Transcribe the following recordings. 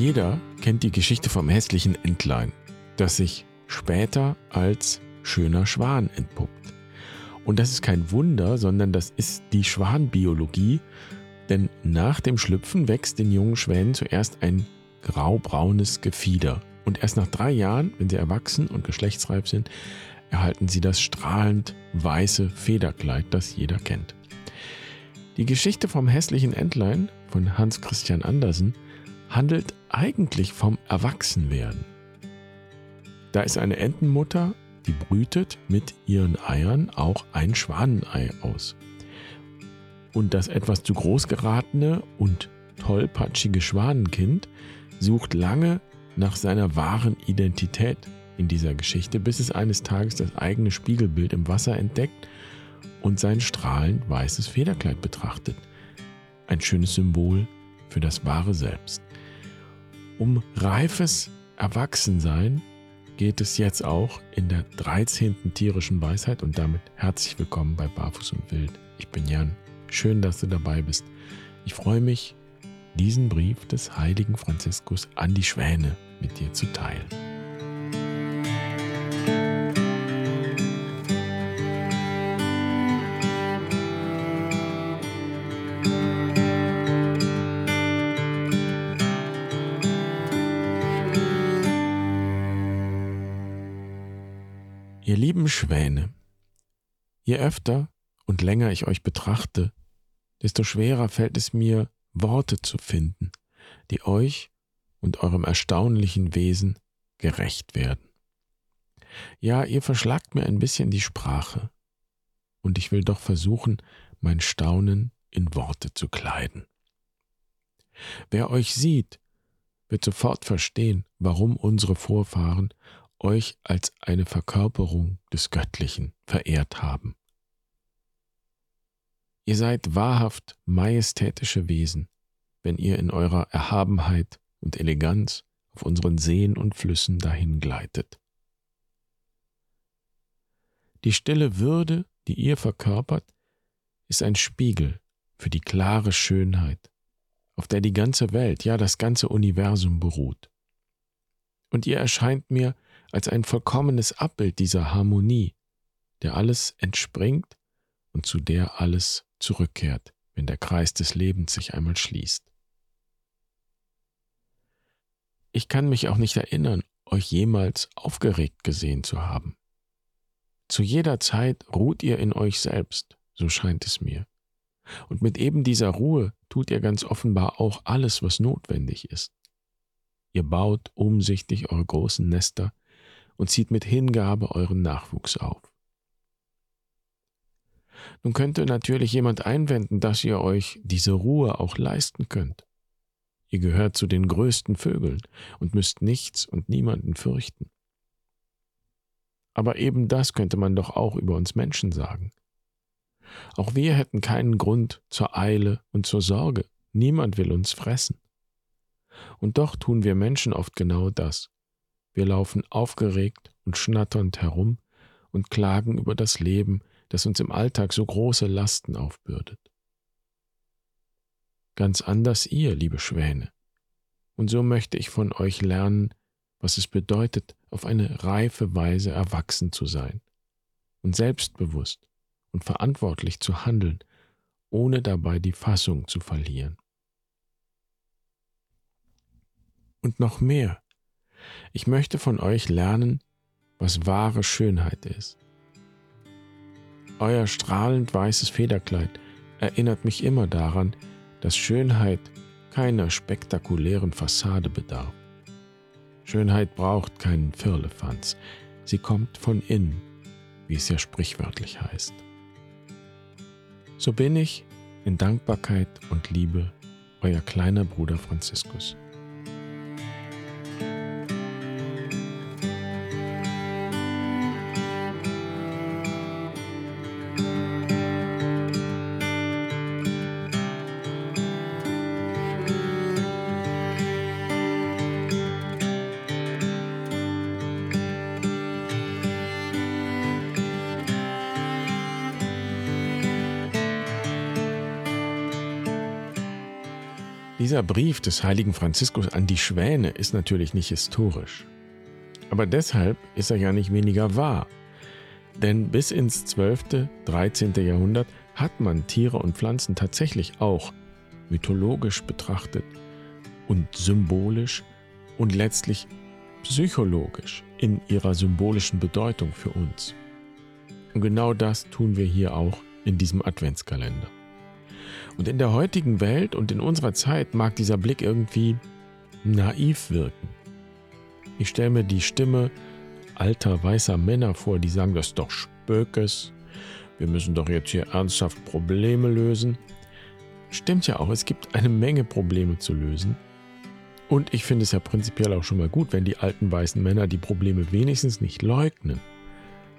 Jeder kennt die Geschichte vom hässlichen Entlein, das sich später als schöner Schwan entpuppt. Und das ist kein Wunder, sondern das ist die Schwanbiologie, denn nach dem Schlüpfen wächst den jungen Schwänen zuerst ein graubraunes Gefieder. Und erst nach drei Jahren, wenn sie erwachsen und geschlechtsreif sind, erhalten sie das strahlend weiße Federkleid, das jeder kennt. Die Geschichte vom hässlichen Entlein von Hans Christian Andersen handelt eigentlich vom Erwachsenwerden. Da ist eine Entenmutter, die brütet mit ihren Eiern auch ein Schwanenei aus. Und das etwas zu groß geratene und tollpatschige Schwanenkind sucht lange nach seiner wahren Identität in dieser Geschichte, bis es eines Tages das eigene Spiegelbild im Wasser entdeckt und sein strahlend weißes Federkleid betrachtet. Ein schönes Symbol für das wahre Selbst. Um reifes Erwachsensein geht es jetzt auch in der 13. tierischen Weisheit und damit herzlich willkommen bei Barfuß und Wild. Ich bin Jan. Schön, dass du dabei bist. Ich freue mich, diesen Brief des heiligen Franziskus an die Schwäne mit dir zu teilen. Schwäne, je öfter und länger ich euch betrachte, desto schwerer fällt es mir, Worte zu finden, die euch und eurem erstaunlichen Wesen gerecht werden. Ja, ihr verschlagt mir ein bisschen die Sprache, und ich will doch versuchen, mein Staunen in Worte zu kleiden. Wer euch sieht, wird sofort verstehen, warum unsere Vorfahren euch als eine Verkörperung des Göttlichen verehrt haben. Ihr seid wahrhaft majestätische Wesen, wenn ihr in eurer Erhabenheit und Eleganz auf unseren Seen und Flüssen dahin gleitet. Die stille Würde, die ihr verkörpert, ist ein Spiegel für die klare Schönheit, auf der die ganze Welt, ja das ganze Universum beruht. Und ihr erscheint mir als ein vollkommenes Abbild dieser Harmonie, der alles entspringt und zu der alles zurückkehrt, wenn der Kreis des Lebens sich einmal schließt. Ich kann mich auch nicht erinnern, euch jemals aufgeregt gesehen zu haben. Zu jeder Zeit ruht ihr in euch selbst, so scheint es mir. Und mit eben dieser Ruhe tut ihr ganz offenbar auch alles, was notwendig ist. Ihr baut umsichtig eure großen Nester und zieht mit Hingabe euren Nachwuchs auf. Nun könnte natürlich jemand einwenden, dass ihr euch diese Ruhe auch leisten könnt. Ihr gehört zu den größten Vögeln und müsst nichts und niemanden fürchten. Aber eben das könnte man doch auch über uns Menschen sagen. Auch wir hätten keinen Grund zur Eile und zur Sorge. Niemand will uns fressen. Und doch tun wir Menschen oft genau das. Wir laufen aufgeregt und schnatternd herum und klagen über das Leben, das uns im Alltag so große Lasten aufbürdet ganz anders ihr, liebe Schwäne. Und so möchte ich von euch lernen, was es bedeutet, auf eine reife Weise erwachsen zu sein und selbstbewusst und verantwortlich zu handeln, ohne dabei die Fassung zu verlieren. Und noch mehr, ich möchte von euch lernen, was wahre Schönheit ist. Euer strahlend weißes Federkleid erinnert mich immer daran, dass Schönheit keiner spektakulären Fassade bedarf. Schönheit braucht keinen Firlefanz, sie kommt von innen, wie es ja sprichwörtlich heißt. So bin ich in Dankbarkeit und Liebe euer kleiner Bruder Franziskus. Dieser Brief des heiligen Franziskus an die Schwäne ist natürlich nicht historisch. Aber deshalb ist er ja nicht weniger wahr. Denn bis ins 12., 13. Jahrhundert hat man Tiere und Pflanzen tatsächlich auch mythologisch betrachtet und symbolisch und letztlich psychologisch in ihrer symbolischen Bedeutung für uns. Und genau das tun wir hier auch in diesem Adventskalender. Und in der heutigen Welt und in unserer Zeit mag dieser Blick irgendwie naiv wirken. Ich stelle mir die Stimme alter weißer Männer vor, die sagen, das ist doch Spökes, wir müssen doch jetzt hier ernsthaft Probleme lösen. Stimmt ja auch, es gibt eine Menge Probleme zu lösen. Und ich finde es ja prinzipiell auch schon mal gut, wenn die alten weißen Männer die Probleme wenigstens nicht leugnen.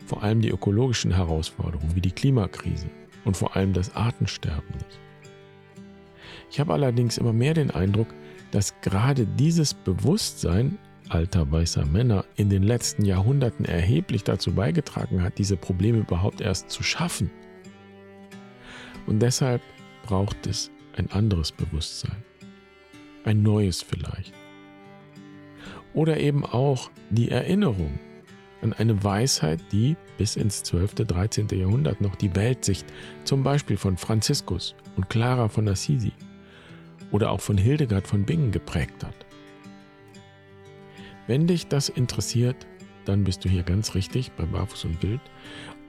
Vor allem die ökologischen Herausforderungen wie die Klimakrise und vor allem das Artensterben nicht. Ich habe allerdings immer mehr den Eindruck, dass gerade dieses Bewusstsein alter weißer Männer in den letzten Jahrhunderten erheblich dazu beigetragen hat, diese Probleme überhaupt erst zu schaffen. Und deshalb braucht es ein anderes Bewusstsein. Ein neues vielleicht. Oder eben auch die Erinnerung an eine Weisheit, die bis ins 12., 13. Jahrhundert noch die Weltsicht zum Beispiel von Franziskus und Clara von Assisi oder auch von Hildegard von Bingen geprägt hat. Wenn dich das interessiert, dann bist du hier ganz richtig bei Barfuß und Bild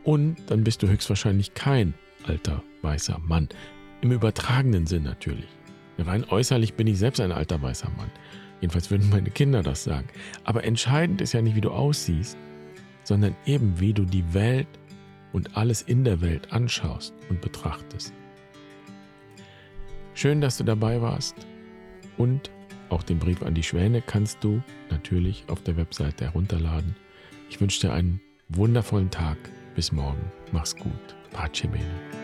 und dann bist du höchstwahrscheinlich kein alter weißer Mann. Im übertragenen Sinn natürlich. Rein äußerlich bin ich selbst ein alter weißer Mann. Jedenfalls würden meine Kinder das sagen. Aber entscheidend ist ja nicht, wie du aussiehst, sondern eben, wie du die Welt und alles in der Welt anschaust und betrachtest. Schön, dass du dabei warst und auch den Brief an die Schwäne kannst du natürlich auf der Webseite herunterladen. Ich wünsche dir einen wundervollen Tag. Bis morgen. Mach's gut. Pace bene.